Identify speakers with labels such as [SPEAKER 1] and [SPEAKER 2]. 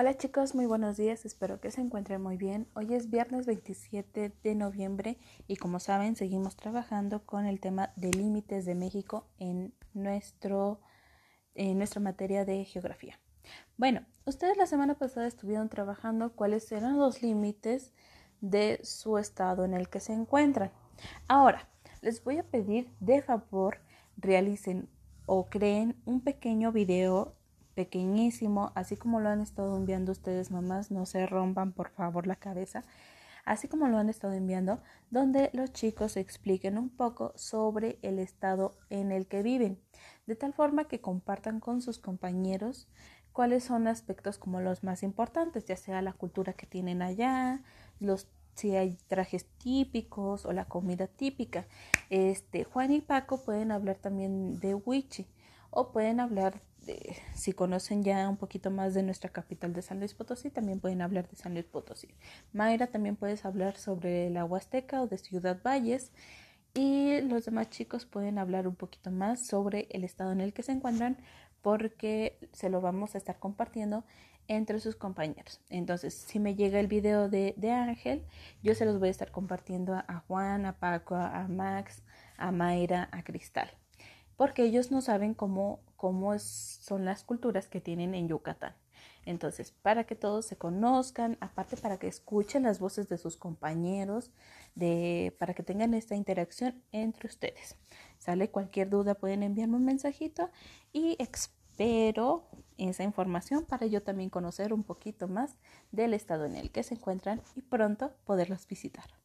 [SPEAKER 1] Hola chicos, muy buenos días, espero que se encuentren muy bien. Hoy es viernes 27 de noviembre y como saben seguimos trabajando con el tema de límites de México en, nuestro, en nuestra materia de geografía. Bueno, ustedes la semana pasada estuvieron trabajando cuáles eran los límites de su estado en el que se encuentran. Ahora, les voy a pedir de favor realicen o creen un pequeño video pequeñísimo, así como lo han estado enviando ustedes mamás, no se rompan por favor la cabeza, así como lo han estado enviando, donde los chicos expliquen un poco sobre el estado en el que viven, de tal forma que compartan con sus compañeros cuáles son aspectos como los más importantes, ya sea la cultura que tienen allá, los si hay trajes típicos o la comida típica. Este, Juan y Paco pueden hablar también de Wichi o pueden hablar si conocen ya un poquito más de nuestra capital de San Luis Potosí, también pueden hablar de San Luis Potosí. Mayra, también puedes hablar sobre la Huasteca o de Ciudad Valles. Y los demás chicos pueden hablar un poquito más sobre el estado en el que se encuentran porque se lo vamos a estar compartiendo entre sus compañeros. Entonces, si me llega el video de, de Ángel, yo se los voy a estar compartiendo a Juan, a Paco, a Max, a Mayra, a Cristal porque ellos no saben cómo, cómo son las culturas que tienen en Yucatán. Entonces, para que todos se conozcan, aparte para que escuchen las voces de sus compañeros, de, para que tengan esta interacción entre ustedes. Sale cualquier duda, pueden enviarme un mensajito y espero esa información para yo también conocer un poquito más del estado en el que se encuentran y pronto poderlos visitar.